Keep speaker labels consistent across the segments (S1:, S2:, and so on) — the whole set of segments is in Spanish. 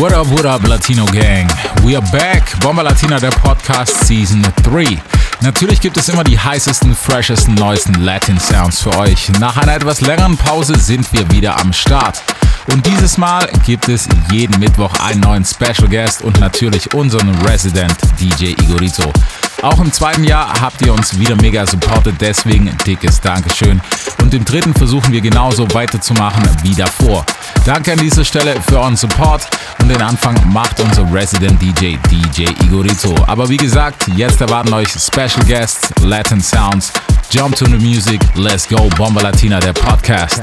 S1: What up, what up, Latino Gang? We are back. Bomba Latina, der Podcast Season 3. Natürlich gibt es immer die heißesten, freshesten, neuesten Latin Sounds für euch. Nach einer etwas längeren Pause sind wir wieder am Start. Und dieses Mal gibt es jeden Mittwoch einen neuen Special Guest und natürlich unseren Resident DJ Igorito. Auch im zweiten Jahr habt ihr uns wieder mega supportet, deswegen dickes Dankeschön. Und im dritten versuchen wir genauso weiterzumachen wie davor. Danke an dieser Stelle für euren Support und den Anfang macht unser Resident DJ DJ Igorito. Aber wie gesagt, jetzt erwarten euch Special Guests, Latin Sounds, Jump to the Music, Let's Go Bomba Latina, der Podcast.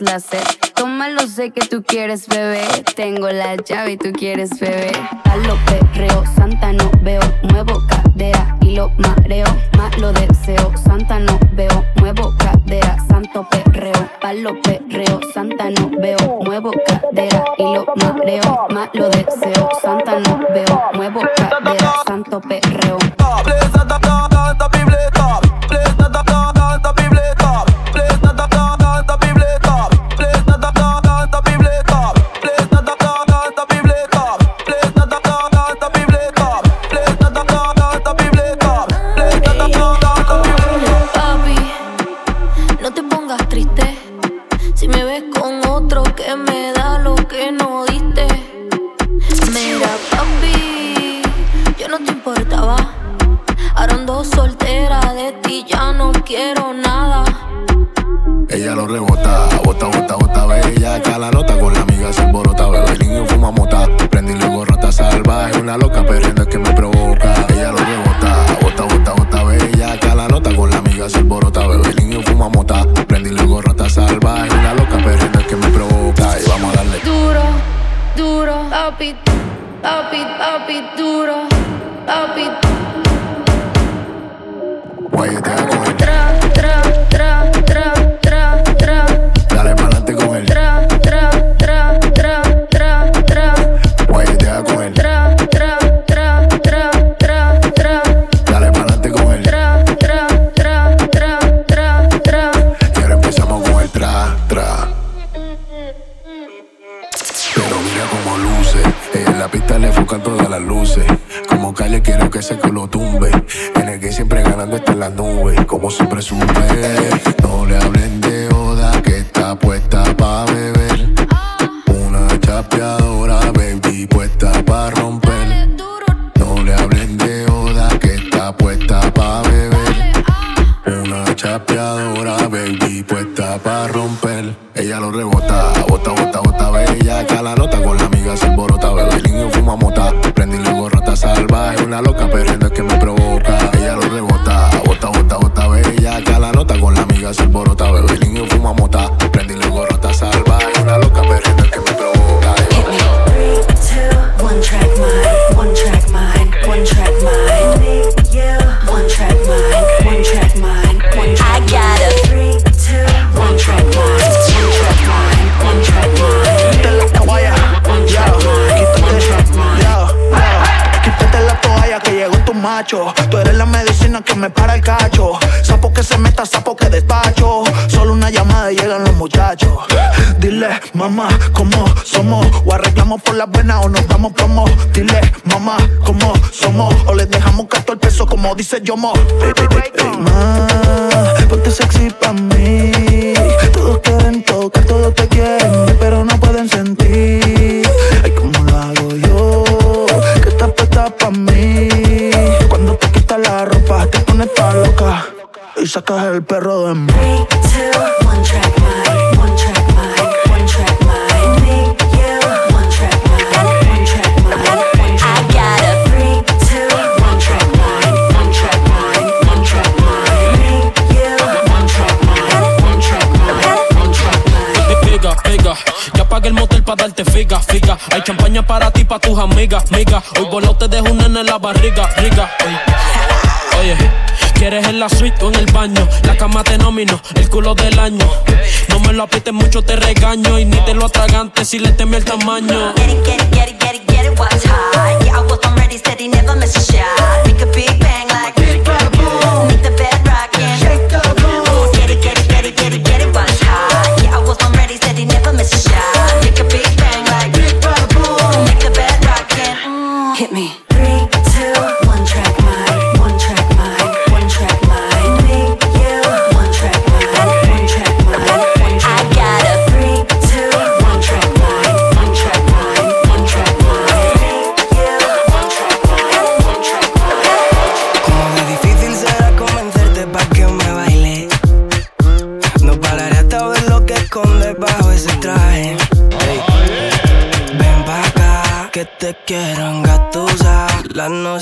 S2: láser. Tómalo, sé que tú quieres bebé. Tengo la llave y tú quieres bebé. Dalo perreo, santa no veo. Muevo cadera y lo mareo. Malo deseo, santa no veo. Muevo cadera, santo perreo. Palo perreo, santa no veo. Muevo cadera y lo mareo. Malo deseo, santa no veo. Muevo cadera, santo perreo.
S3: your mouth. tus amigas, miga. Hoy voló te dejo un nene en la barriga, rica. Oye. Quieres en la suite o en el baño, la cama te nomino, el culo del año. No me lo aprietes mucho, te regaño y ni te lo atragantes si le teme el tamaño.
S4: Get it, get it, get it, get it, get it, high. Yeah, I was already steady, never miss a shot.
S5: Make a
S6: big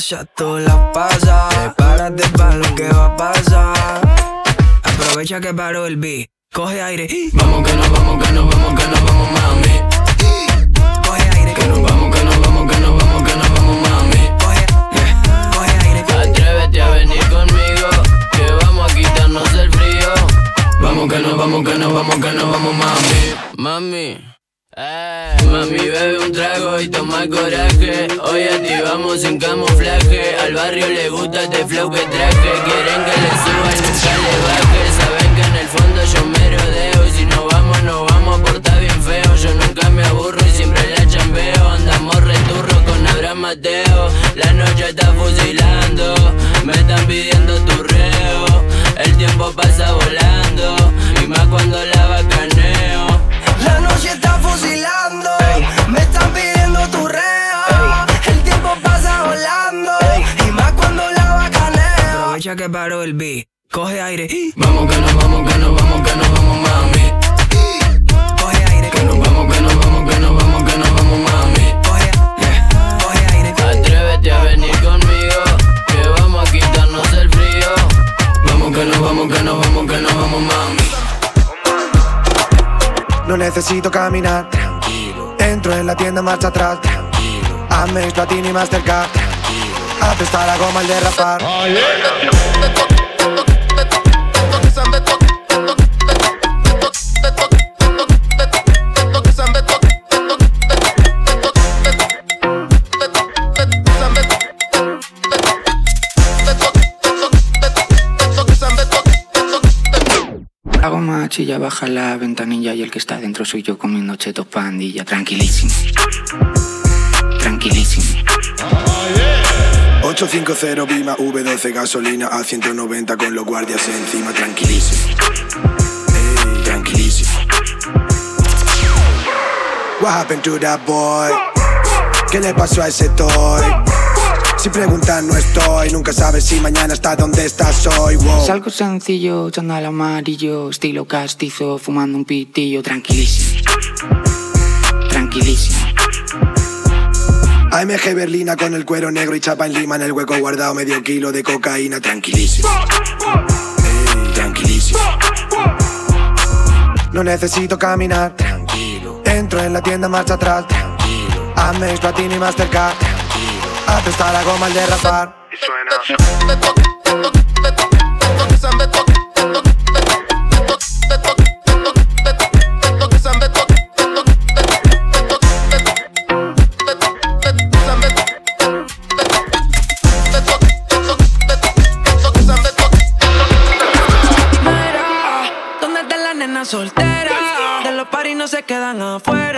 S6: Noche tú la pasas. Prepárate pa' lo que va a pasar. Aprovecha que paró el beat. Coge aire. Vamos que nos vamos, que nos vamos, que nos vamos, mami. Coge aire. Que nos vamos, que nos vamos, que nos vamos, que nos vamos, mami. Coge, yeah, coge aire.
S7: Atrévete a venir conmigo, que vamos a quitarnos el frío.
S6: Vamos que nos vamos, que nos vamos, que nos vamos, mami.
S7: Mami, eh, mami, bebe un trago y toma coraje. Hoy activamos sin camuflaje. Al barrio le gusta este flow que traje. Quieren que le suba y nunca le baje. Saben que en el fondo yo me rodeo. El
S6: beat, coge aire. Vamos que nos vamos, que nos vamos, que nos vamos, mami. Coge aire. Que nos vamos, que nos vamos, que nos vamos, que nos vamos, mami. Coge, yeah, coge aire.
S7: Atrévete a venir conmigo, que vamos a quitarnos el frío.
S6: Vamos que nos vamos, que nos vamos, que nos vamos, mami.
S8: No necesito caminar, tranquilo. Entro en la tienda, marcha atrás, tranquilo. Amex, Platini y Mastercard, tranquilo. Apesta la goma al derrapar.
S9: Goma chilla, baja la ventanilla y el que está dentro soy yo comiendo chetos pandilla. Tranquilísimo. Tranquilísimo.
S8: 850 Bima V12 gasolina a 190 con los guardias encima, tranquilísimo. Ey, tranquilísimo. What happened to that boy? ¿Qué le pasó a ese toy? Si preguntan no estoy, nunca sabes si mañana está donde estás hoy. Wow.
S9: Salgo sencillo, chandal amarillo, estilo castizo, fumando un pitillo. Tranquilísimo. Tranquilísimo.
S8: AMG Berlina con el cuero negro y chapa en lima en el hueco guardado medio kilo de cocaína, tranquilísimo. Tranquilísimo. No necesito caminar, tranquilo. Entro en la tienda, marcha atrás, tranquilo. Amex, Platini y Mastercard, tranquilo. Apesta la goma al derrapar.
S6: Mira, ¿dónde está la nena soltera? De los paris no se quedan afuera.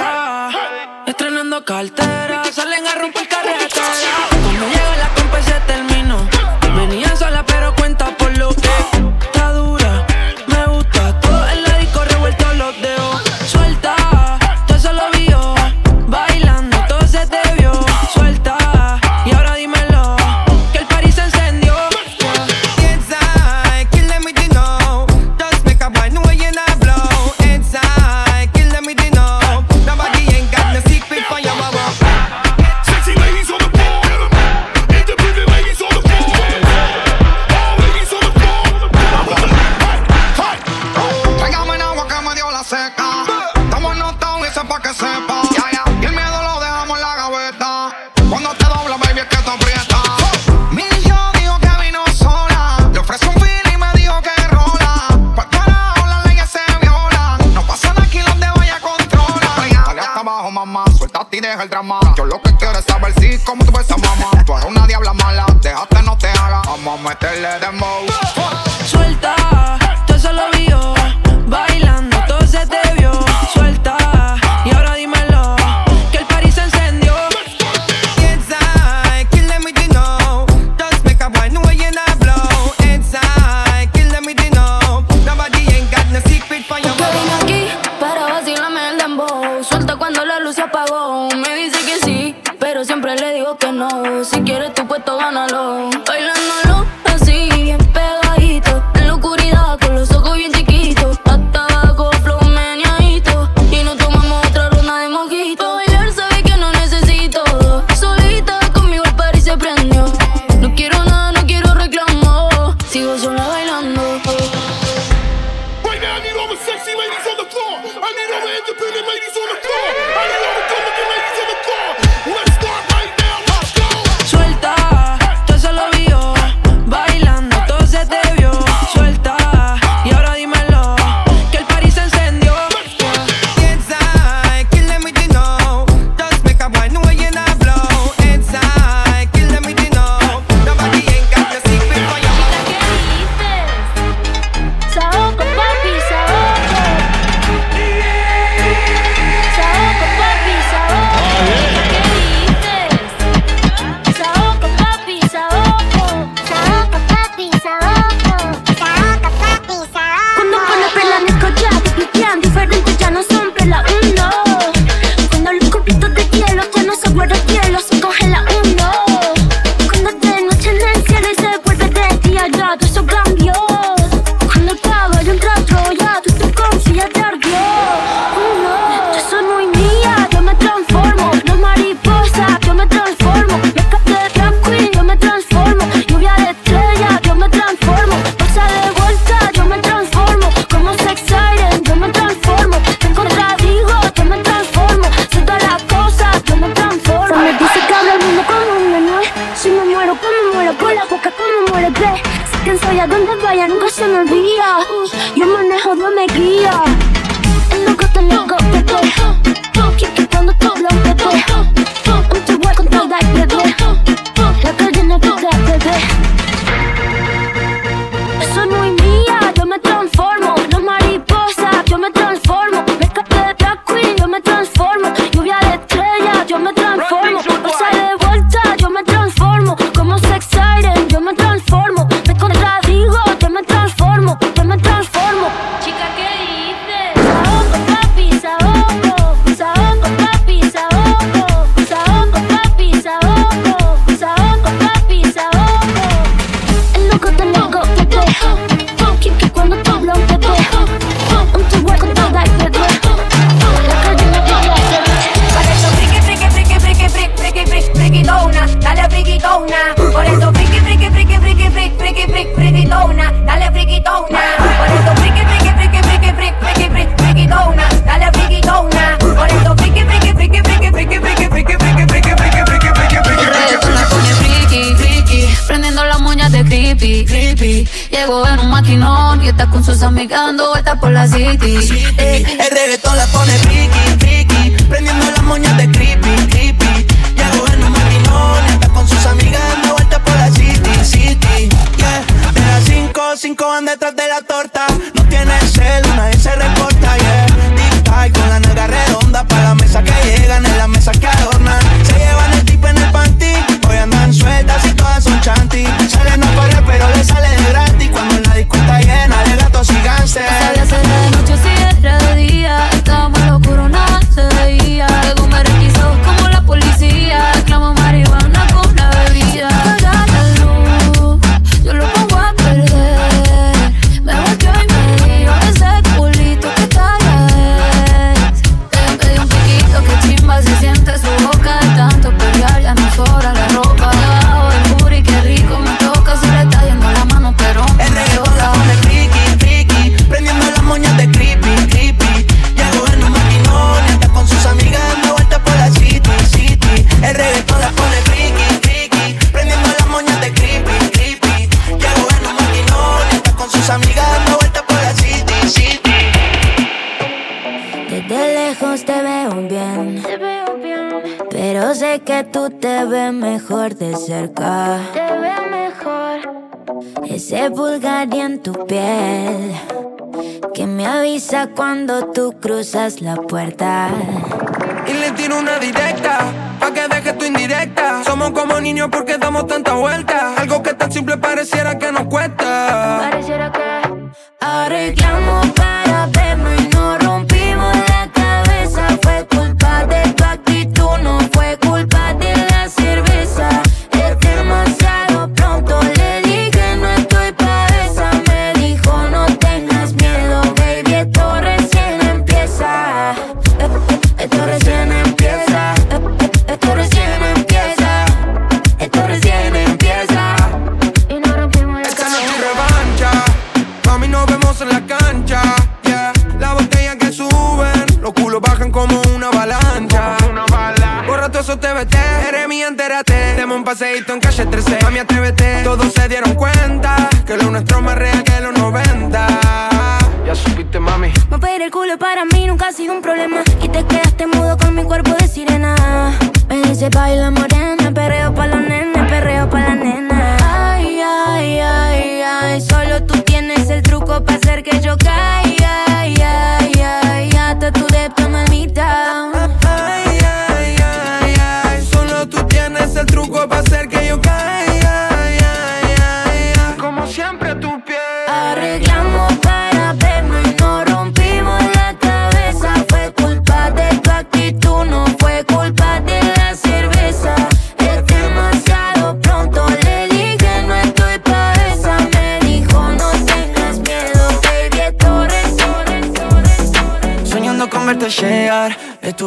S10: Yo
S11: manejo dos me guía. la city.
S12: Eh, eh. cuando
S13: tú cruzas la puerta.
S14: Y le tiro una directa, pa' que deje tu indirecta. Somos como niños porque damos tanta vuelta. Algo que tan simple pareciera que nos cuesta.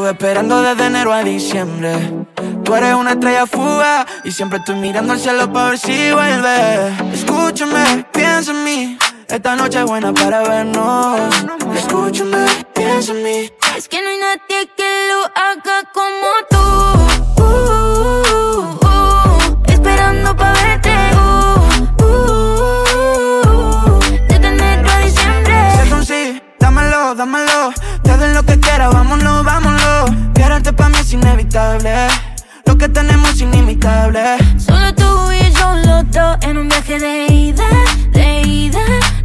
S6: Esperando desde enero a diciembre. Tú eres una estrella fuga y siempre estoy mirando al cielo para ver si vuelve. Escúchame, piensa en mí. Esta noche es buena para vernos. Escúchame, piensa en mí.
S14: Es que no hay nadie que lo haga como tú. Uh, uh, uh, esperando pa'
S6: inevitable. Lo que tenemos es inimitable.
S14: Solo tú y yo los dos en un viaje de ida, de ida.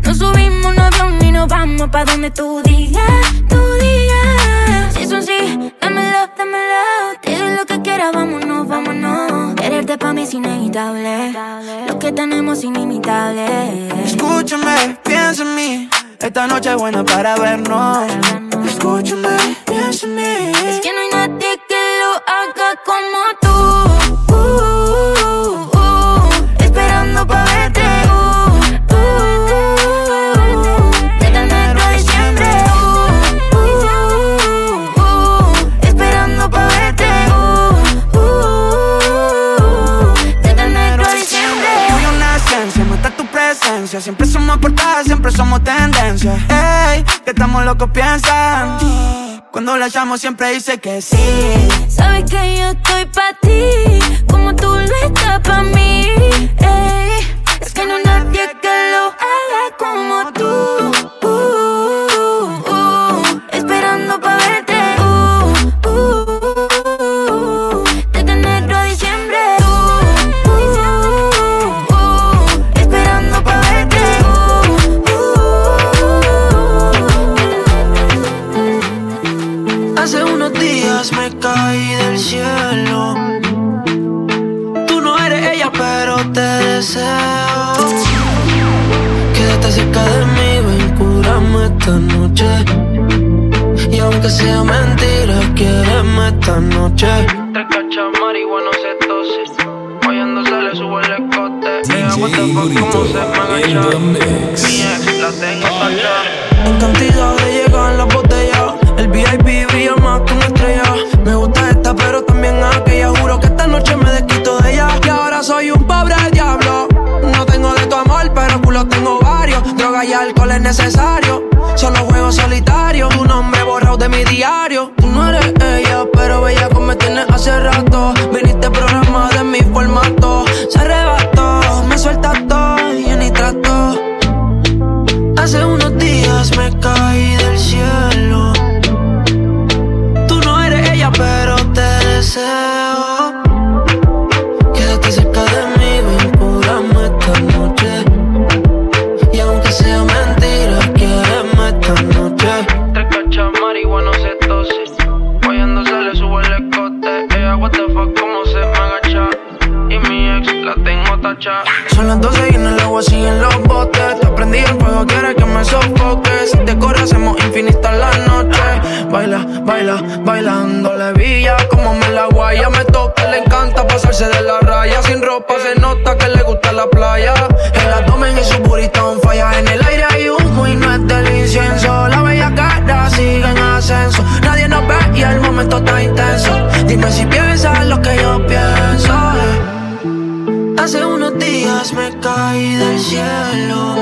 S14: Nos subimos un avión y nos vamos pa' donde tú digas, tú digas. Si es un sí, dámelo, dámelo. Doy lo que quieras, vámonos, vámonos. Quererte pa' mí es inevitable. Lo que tenemos es inimitable.
S6: Escúchame, piensa en mí. Esta noche es buena para vernos. Escúchame, piensa en mí. Siempre somos portadas, siempre somos tendencia. Ey, que estamos locos piensan. Cuando la llamo siempre dice que sí.
S14: Sabes que yo estoy pa' ti, como tú lo estás pa' mí. Ey, es que no hay nadie que lo haga como tú.
S6: Aunque sea mentira, quiéreme esta noche. Tres cachas marihuana se tose. Oyendo se le sube el escote. Ella, what the fuck, cómo se me. Mi ex, la tengo tachada. En cantidad de llegar la botella. El VIP brilla más que una estrella. Me gusta esta, pero también aquella. Juro que esta noche me desquito de ella. Y ahora soy un pobre diablo. No tengo de tu amor, pero culo tengo varios. Droga y alcohol es necesario. Solo solitario. Tu nombre borrado de mi diario. Tú no eres ella, pero bella como me tienes hace rato. Viniste programa de mi formato. Se arrebató, me suelta todo y yo ni trato. Hace unos días me caí del Son las 12 y en el agua siguen los botes. Te prendí el fuego, quieres que me sofoque. Si te corre, hacemos infinita la noche. Baila, baila, bailando la villa. Como me la guaya, me toca, le encanta pasarse de la raya. Sin ropa se nota que le gusta la playa. El abdomen y su burrito on falla. En el aire hay humo y no es del incienso. La bella cara sigue en ascenso. Nadie nos ve y el momento está intenso. Dime si piensas lo que yo pienso. Hace unos días me caí del cielo.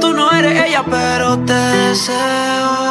S6: Tú no eres ella, pero te deseo.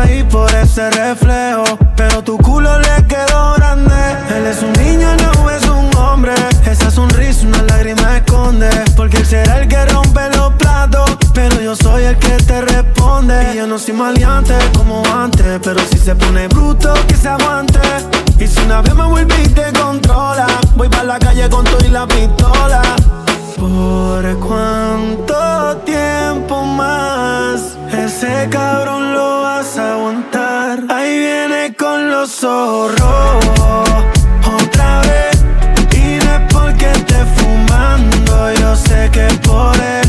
S15: Caí por ese reflejo, pero tu culo le quedó grande. Él es un niño, no es un hombre. Esa sonrisa, una lágrima esconde. Porque él será el que rompe los platos, pero yo soy el que te responde. Y yo no soy maleante como antes, pero si se pone bruto, que se aguante. Y si una vez me vuelve y te controla, voy para la calle con todo y la pistola. ¿Por cuánto tiempo más ese cabrón lo vas a aguantar? Ahí viene con los ojos rojos otra vez. Y no es porque esté fumando, yo sé que por él.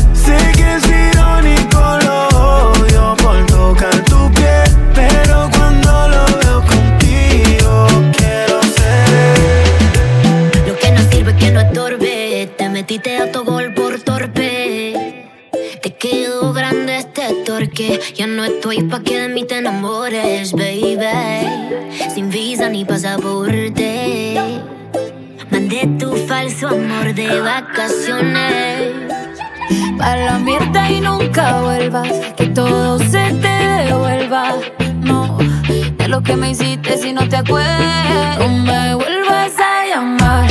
S14: Ya no estoy pa' que de mí te enamores, baby. Sin visa ni pasaporte. Mandé tu falso amor de vacaciones.
S16: Para la mierda y nunca vuelvas, que todo se te devuelva. No, de lo que me hiciste si no te acuerdas. No me vuelvas a llamar,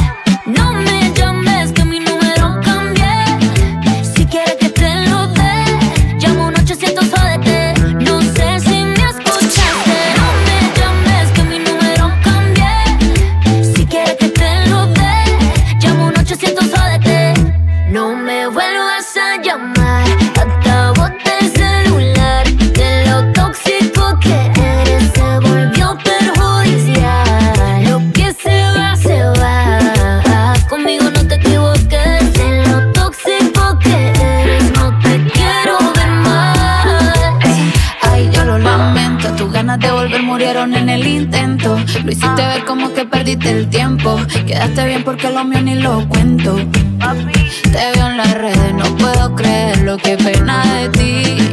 S16: Murieron en el intento. Lo hiciste ver como que perdiste el tiempo. Quedaste bien porque lo mío ni lo cuento. Te veo en las redes, no puedo creerlo. Qué pena de ti.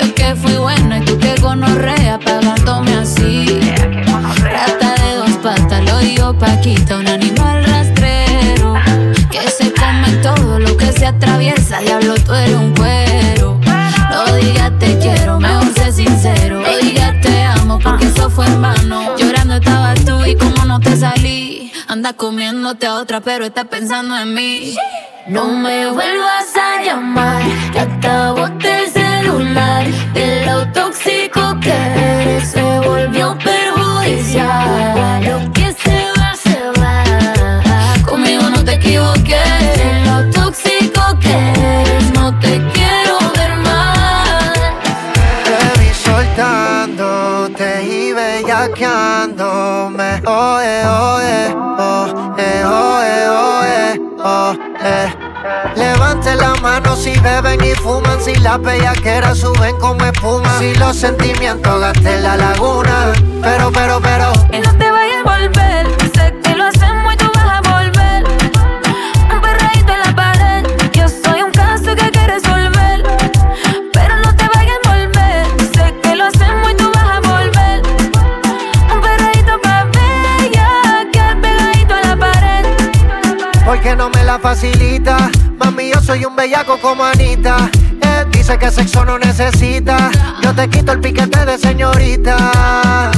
S16: Yo que fui buena y tú que gonorrea pagándome así. Rata de dos patas, lo digo Paquita, un animal rastrero. Que se come todo lo que se atraviesa. Diablo, tú eres un Anda comiéndote a otra, pero estás pensando en mí.
S14: No me vuelvas a llamar, que boté el celular. De lo tóxico que eres, se volvió perjudicial. Lo que se va, se va.
S16: Conmigo no te equivoques.
S14: De lo tóxico que eres, no te quiero
S17: bellaqueándome. Oye, oye, oh, eh, oye, oye, oh, eh. Levante la mano si beben y fuman, si las bellaqueras suben como espuma. Si los sentimientos gasten la laguna. Pero, pero, pero.
S16: Y no te vayas a volver.
S17: Porque no me la facilita. Mami, yo soy un bellaco como Anita. Eh, dice que sexo no necesita. Yo te quito el piquete de señorita.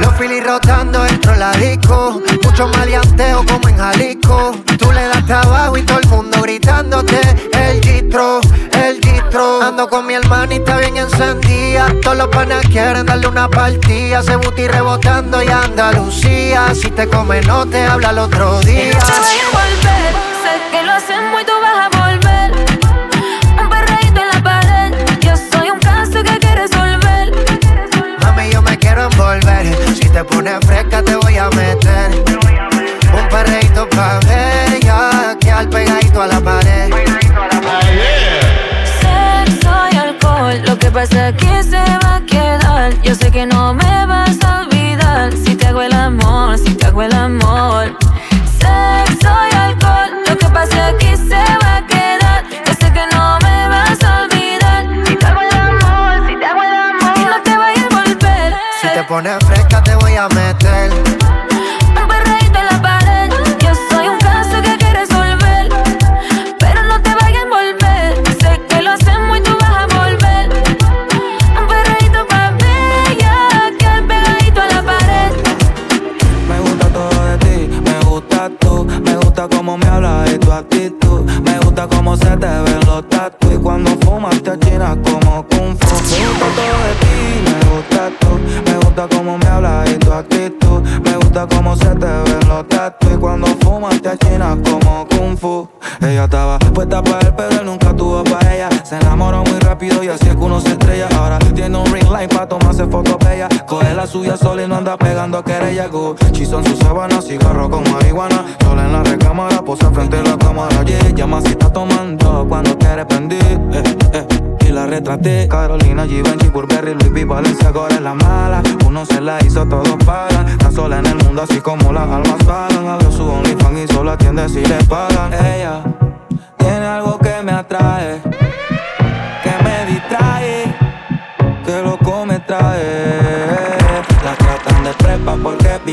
S17: Los filis rotando dentro de la disco. Mucho maleanteo como en Jalisco. Tú le das trabajo y todo el mundo gritándote. El gistro, el gistro. Ando con mi hermanita bien encendida. Todos los panas quieren darle una partida. Se buti rebotando y Andalucía. Si te come, no te habla el otro día. Si te pones fresca, te voy a meter. Un perreíto pa' bella, que a quedar pegadito a la pared.
S14: Sexo y alcohol, lo que pasa aquí se va a quedar. Yo sé que no me vas a olvidar si te hago el amor, si te hago el amor. Sexo y alcohol, lo que pasa aquí se va.
S17: Pones fresca te voy a meter.
S18: Ella estaba puesta para él, pero él nunca tuvo para ella. Se enamoró muy rápido y así es que uno se estrella. Ahora tiene un ring light para tomarse fotos bellas. Coge la suya sola y no anda pegando a querella. Gucci son sus sábanas, cigarro con marihuana. Sola en la recámara, posa frente a la cámara. Yeah, llama si está tomando cuando quiere prender. Eh, eh, y la retraté. Carolina, Givenchy, Burberry, Louis V, Valencia, ahora la mala. Uno se la hizo, todos pagan. Está sola en el mundo, así como las almas pagan. Abrió su OnlyFans y solo atiende si le pagan. Ella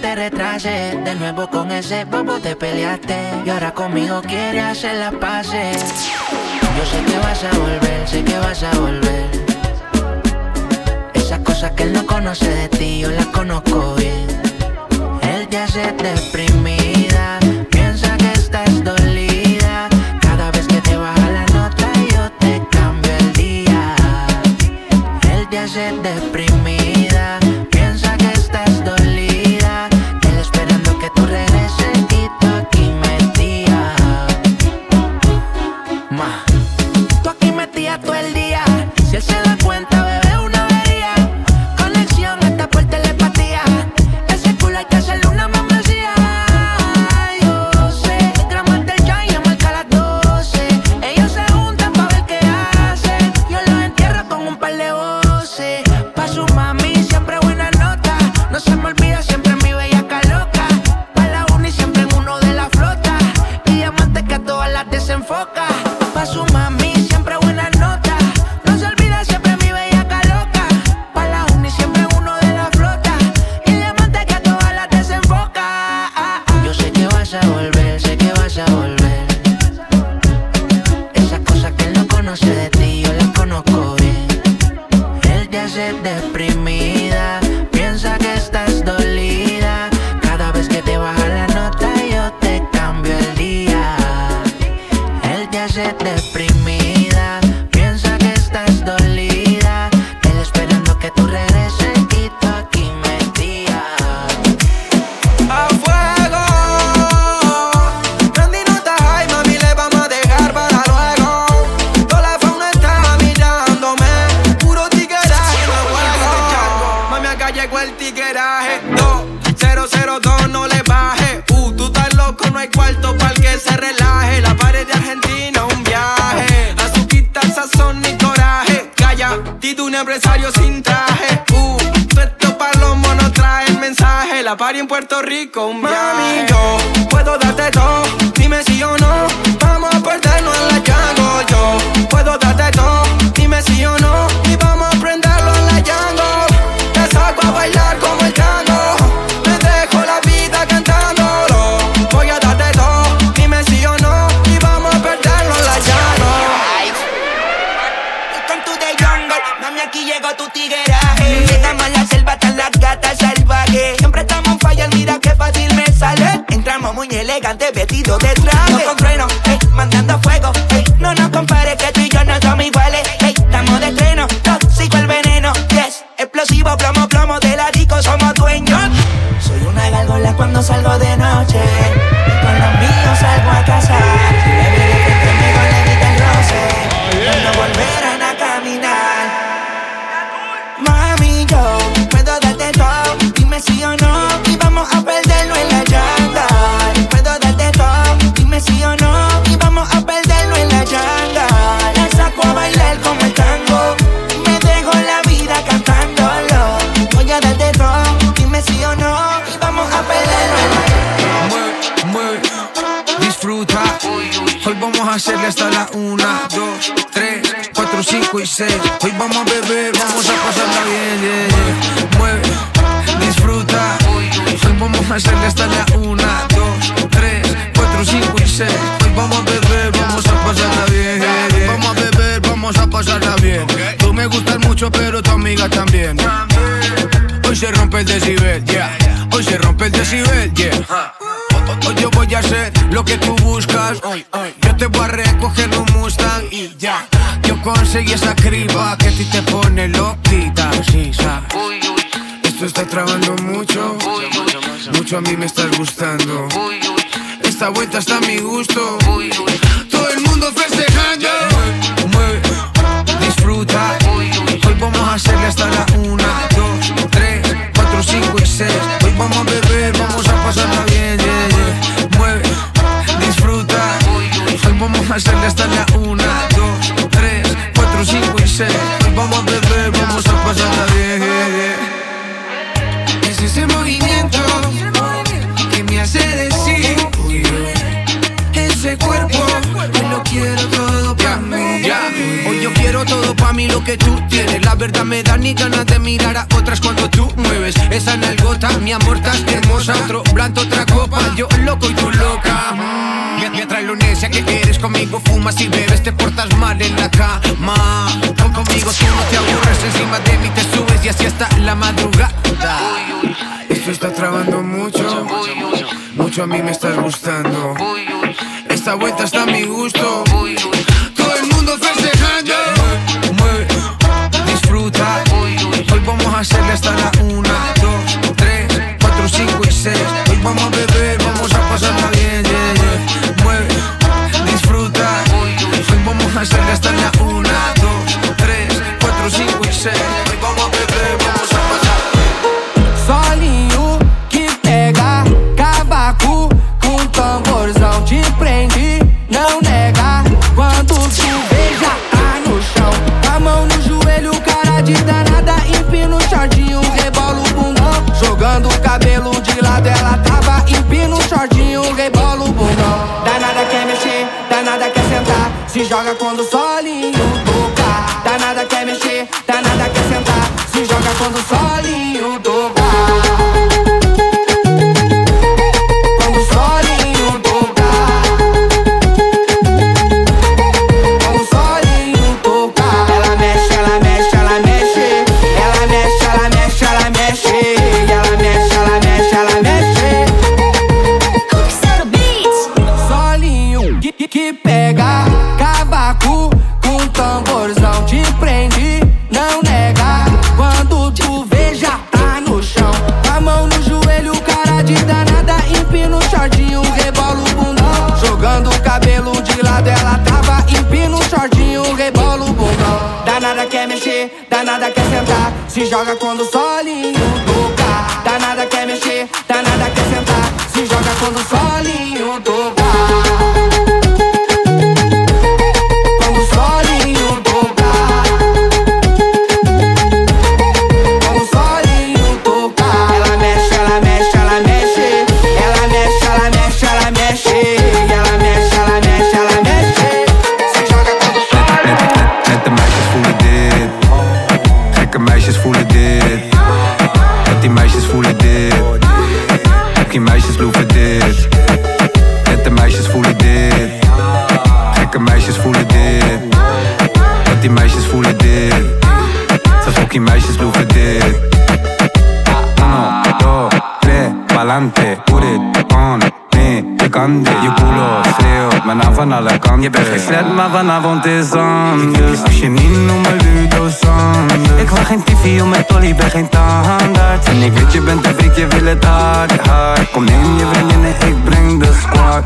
S19: te retrases De nuevo con ese bobo te peleaste. Y ahora conmigo quieres hacer las paces Yo sé que vas a volver, sé que vas a volver. Esas cosas que él no conoce de ti Yo las conozco bien. Él te hace deprimida Piensa que estás dolida. Cada vez que te baja la nota Yo te cambio el día. Él te hace deprimida.
S20: perseguí esa criba que a ti te pone loquita, precisa. Esto está trabando mucho, mucho a mí me estás gustando. Esta vuelta está a mi gusto. fumas y bebes, te portas mal en la cama. Con conmigo tú no te aburres, encima de mí te subes y así hasta la madrugada. Esto está trabando mucho, mucho a mí me estás gustando. Esta vuelta está a mi gusto. Todo el mundo festejando. Mueve, disfruta. Hoy vamos a hacerle hasta la una.
S21: joga quando o solinho tocar. Danada quer mexer, danada quer sentar. Se joga quando o solinho joga quando
S1: sobe. maar vanavond is anders Als je niet noemt me Ludo Sanders Ik wil geen TV om mijn tolly, ben geen tandarts En ik weet je bent de freak, je wil het hard, hard Kom in, je vriendinnen, ik breng de squad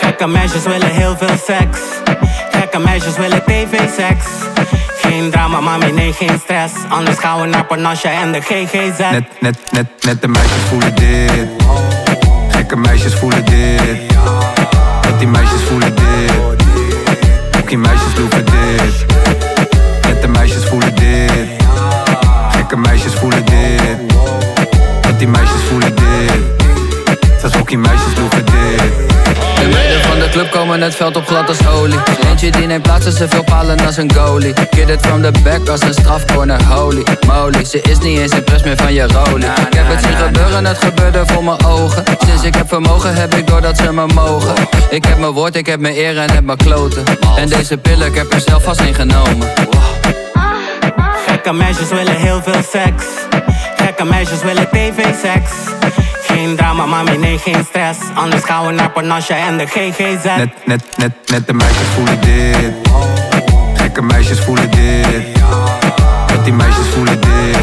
S22: Gekke meisjes willen heel veel seks Gekke meisjes willen tv-seks geen drama, mami, nee, geen stress. Anders gaan we naar Panache en de GGZ.
S1: Net, net, net, net de meisjes voelen dit. Gekke meisjes voelen dit. Net die meisjes voelen dit. Die meisjes voelen dit. Nette meisjes voelen dit. Gekke meisjes voelen dit. Dat die meisjes voelen dit. ook die meisjes loeven
S7: club komen
S23: het veld op glad als olie Eentje die neemt plaatsen, ze veel palen als een goalie. Kid it from the back als een strafcorner, holy moly. Ze is niet eens impress meer van je rolie Ik heb het zien gebeuren, het gebeurde voor mijn ogen. Sinds ik heb vermogen heb ik doordat ze me mogen. Ik heb mijn woord, ik heb mijn eer en heb mijn kloten. En deze pillen, ik heb er zelf vast in genomen.
S22: Gekke meisjes willen heel veel seks. Gekke meisjes willen tv-seks geen drama, mami, nee, geen stress. Anders gaan we naar Panache en de GGZ.
S1: Net, net, net, net de meisjes voelen dit. Gekke meisjes voelen dit. Met die meisjes voelen dit.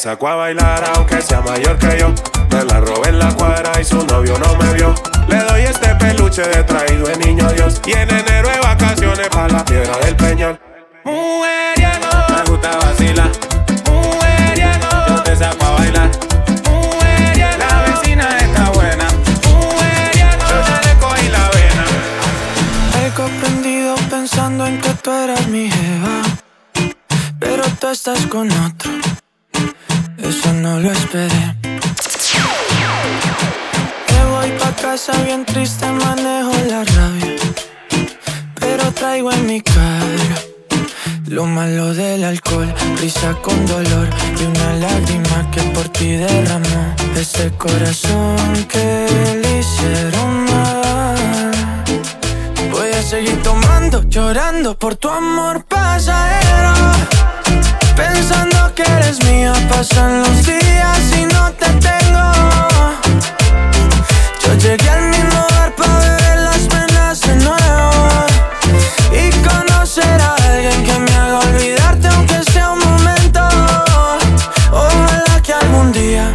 S24: sacó a bailar aunque sea mayor que yo. Me la robé en la cuadra y su novio no me vio. Le doy este peluche de traído de niño Dios. Y en enero de vacaciones para la
S6: Triste manejo la rabia, pero traigo en mi cara lo malo del alcohol, risa con dolor y una lágrima que por ti derramó ese corazón que le hicieron mal. Voy a seguir tomando, llorando por tu amor pasajero, pensando que eres mía. Pasan los días y no te tengo. Llegué al mismo bar para beber las penas de nuevo y conocer a alguien que me haga olvidarte aunque sea un momento. Ojalá que algún día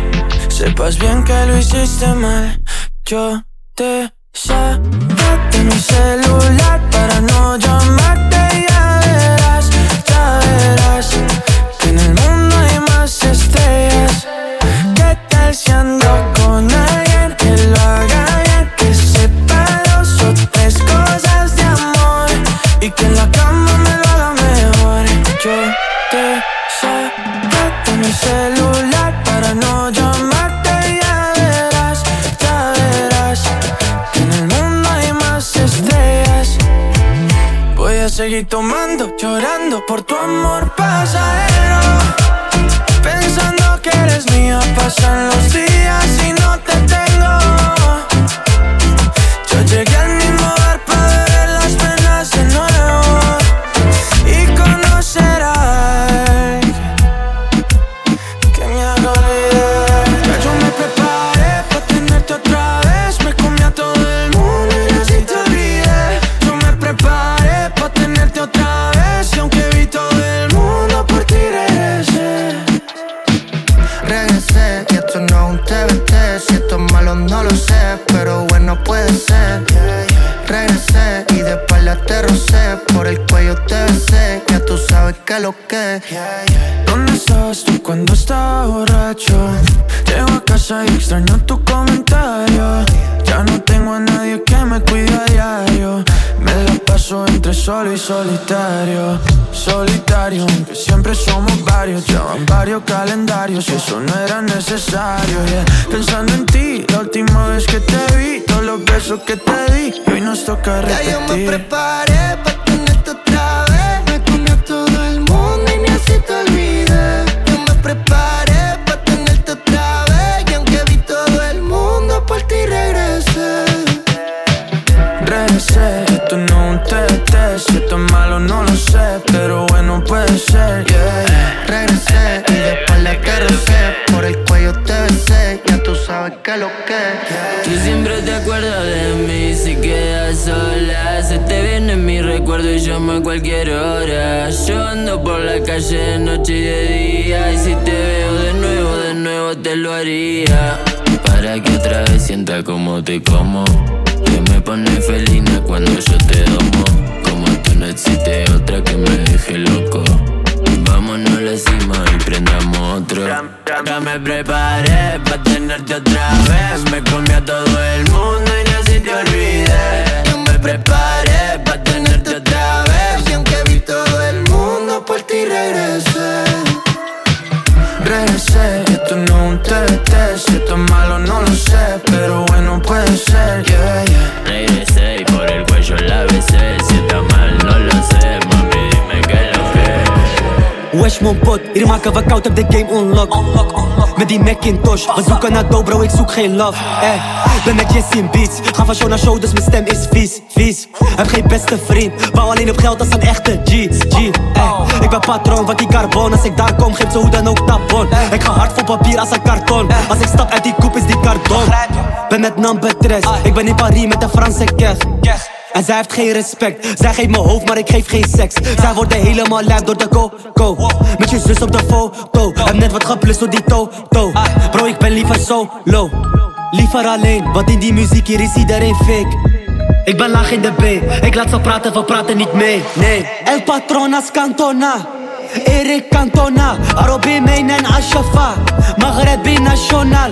S6: sepas bien que lo hiciste mal. Yo te saqué mi celular para no llamarte y ya verás, ya verás que en el mundo hay más estrellas. ¿Qué tal si ando con alguien y que en la cama me lo haga mejor. Yo te de mi celular para no llamarte ya verás, ya verás que en el mundo hay más estrellas. Voy a seguir tomando, llorando por tu amor pasajero. Pensando que eres mía, pasan los días y no te tengo. Yo llegué al
S17: pero bueno puede ser. Regresé y de espalda te rocé Por el cuello te besé, ya tú sabes que lo que
S6: ¿Dónde estabas tú cuando estaba borracho? Llego a casa y extraño tu comentario. Ya no tengo a nadie que me cuide a diario. Me la paso entre solo y solitario. Solitario, aunque siempre somos varios. Ya van varios calendarios y eso no era necesario que te di y hoy nos toca
S17: Ya yo me
S6: repetir
S17: de
S7: noche y de día. Y si te veo de nuevo, de nuevo te lo haría. Para que otra vez sienta como te como. Que me pone felina cuando yo te domo. Como tú no existe otra que me deje loco. Vámonos a la cima y prendamos otro. Ya me preparé pa' tenerte otra vez. Me comí a todo el mundo y así te olvidé Yo me preparé
S17: Regresé,
S6: esto no es un TBT Si esto es malo no lo sé Pero bueno puede ser, yeah, yeah
S25: Wesh mon pot, hier maken we koud op de game unlock. Met die Macintosh, we zoeken naar dough bro, ik zoek geen love. Eh. Ben met Jesse in beats, ga van show naar show dus mijn stem is vies, vies. Heb geen beste vriend, wou alleen op geld als een echte G, G. Eh. Ik ben patroon van die carbon, als ik daar kom geeft ze hoe dan ook tapon. Ik ga hard voor papier als een karton, als ik stap uit die koep is die cardon. Ben met number tres, ik ben in Paris met een Franse kef en zij heeft geen respect. Zij geeft me hoofd, maar ik geef geen seks. Zij wordt helemaal lijf door de coco. Met je zus op de foto. Heb net wat geplust door die toto. Bro, ik ben liever solo. Liever alleen, want in die muziek hier is iedereen fake. Ik ben laag in de B, ik laat ze praten, we praten niet mee. Nee. El patronas cantona. Erik Cantona, Arabi Main en Ashafa, Maghrebi National.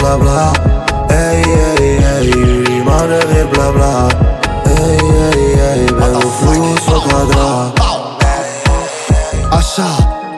S17: Bla bla. Hey, hey, hey Jullie mannen weer bla bla. Hey, hey, hey Ben op vloed voor quadra
S8: Asha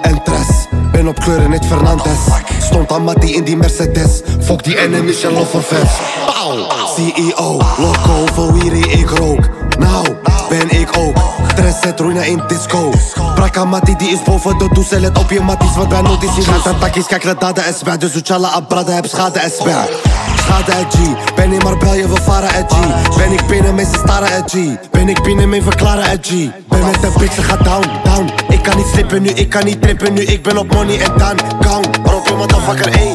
S8: en Tres Ben op kleuren, niet Fernandes. Stond aan Mattie in die Mercedes. Fuck die enemies en lofferfans Pauw CEO, loco, voor ik rook Nou, ben ik ook. Tres zet roeina in disco. Brak Gekka Mattie die is boven de doezel Let op je matties want wij nooit is Gaat aan takkies, kijk naar daden en spijt Dus Uchala Abrada heb schade en spijt Schade en G. Ben in Marbella, we varen en G. Ben ik binnen, mensen staren en G. Ben ik binnen, mee verklaren en G. Ben met de bitch, gaat down, down. Ik kan niet slippen nu, ik kan niet trippen nu. Ik ben op money en dan gang. Rob je motherfucker, ey,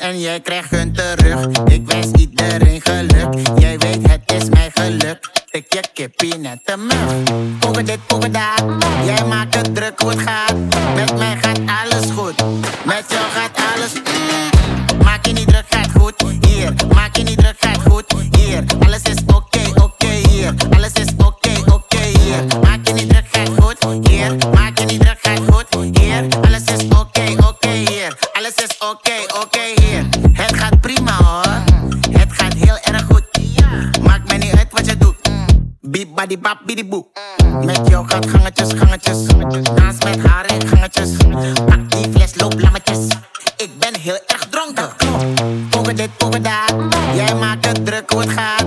S26: en jij krijgt gun terug. Ik wens iedereen geluk. Jij weet het is mijn geluk. Ik je kippie net te mug. Poeken dit, poeken dat. Jij maakt het druk hoe het gaat. Met mij gaat alles goed. Met jou gaat alles. mm. Badi bap bidi boe. Met jou gaat gangetjes, gangetjes. Dans met haar in gangetjes. Pak die fles, loop lammetjes. Ik ben heel erg dronken. Poeken dit, poeken dat. Jij maakt het druk hoe het gaat.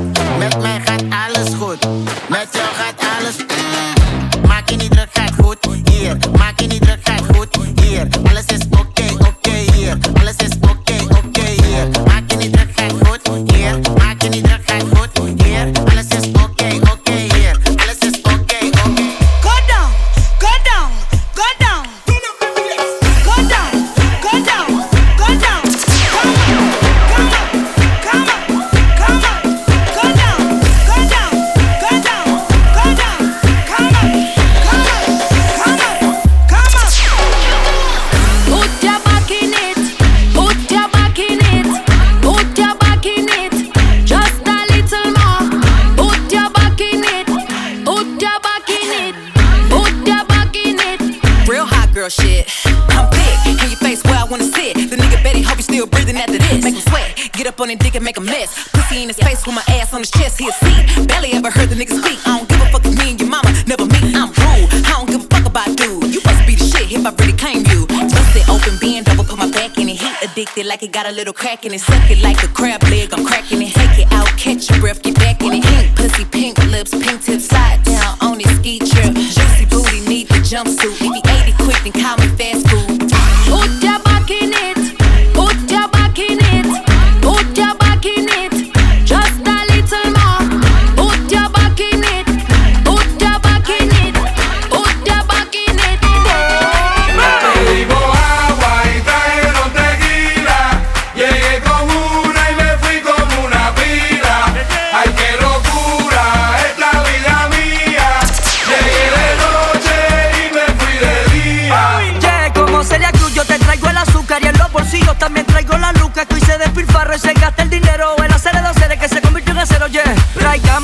S11: Mess. In his face with my ass on his chest, he'll see. Barely ever heard the nigga speak. I don't give a fuck if me and your mama never meet. I'm rude, I don't give a fuck about dude. You must be the shit if I really claim you. Bust it open, bend over, put my back in it. He addicted like it got a little crack in it. Suck it like a crab leg, I'm cracking it. Take it out, catch your breath, get back in it. Pink pussy, pink lips, pink tips, side down on his ski trip. Juicy booty, need the jumpsuit. If he ate it quick, then call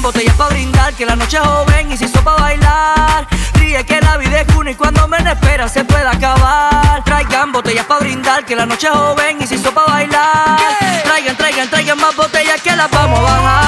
S7: botellas para brindar, que la noche es joven y si hizo para bailar. Ríe que la vida es una y cuando menos espera se puede acabar. Traigan botellas para brindar, que la noche es joven y si hizo bailar. Traigan, traigan, traigan más botellas que las vamos a bajar.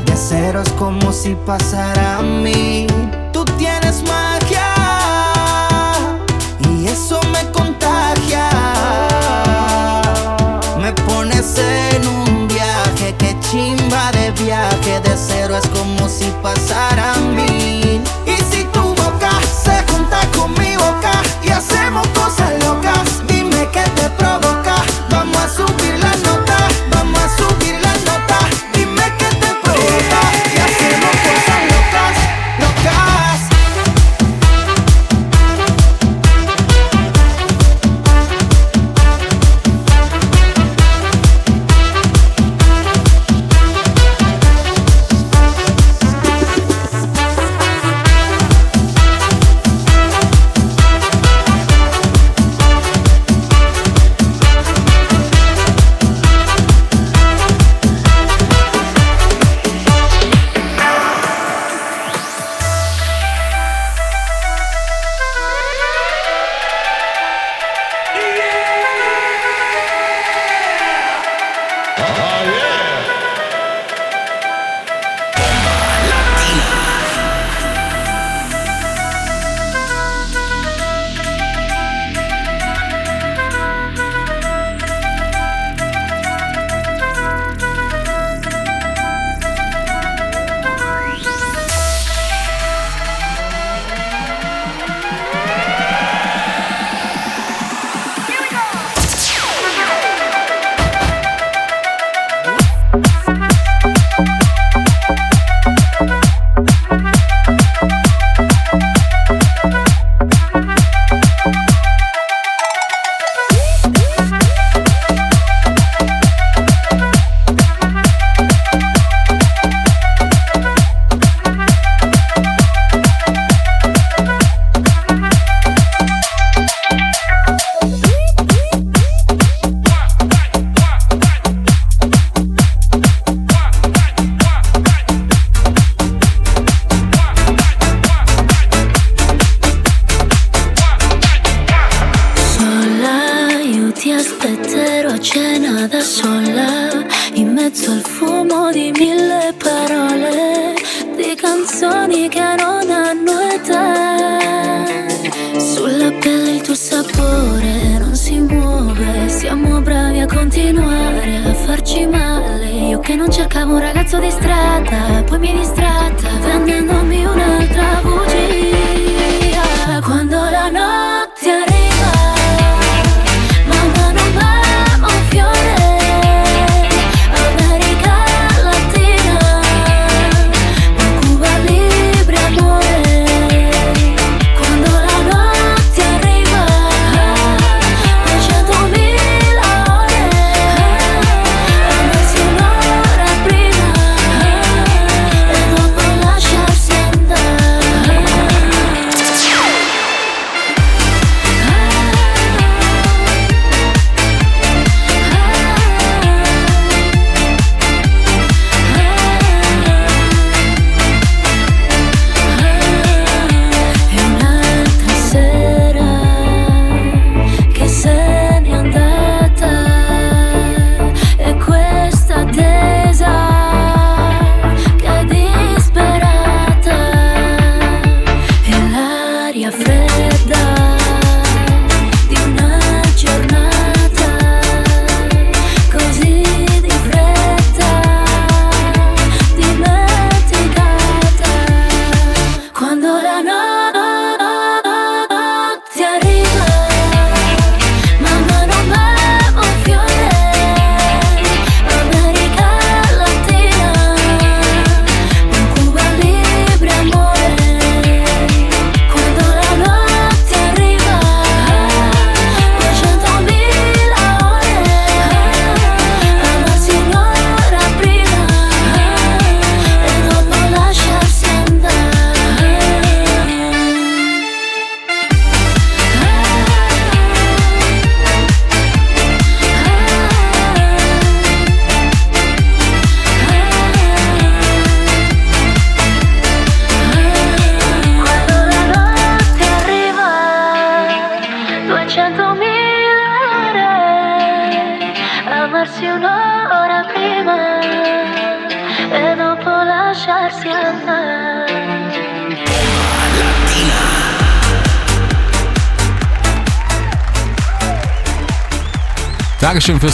S27: de
S17: cero es como si pasara a mí. Tú tienes magia y eso me contagia. Me pones en un viaje, que chimba de viaje. De cero es como
S14: si pasara a
S11: mí.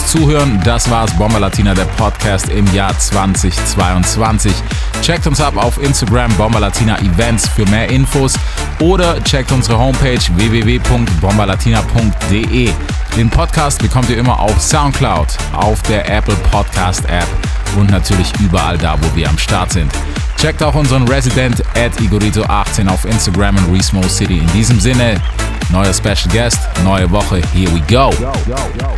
S11: Zuhören. Das war's Bomber Latina, der Podcast im Jahr 2022. Checkt uns ab auf Instagram Bomber Latina Events für mehr Infos oder checkt unsere Homepage www.bomberlatina.de. Den Podcast bekommt ihr immer auf Soundcloud, auf der Apple Podcast App und natürlich überall da, wo wir am Start sind. Checkt auch unseren Resident at Igorito18 auf Instagram und Resmo City. In diesem Sinne, neuer Special Guest, neue Woche, here we go.
S28: Yo, yo, yo.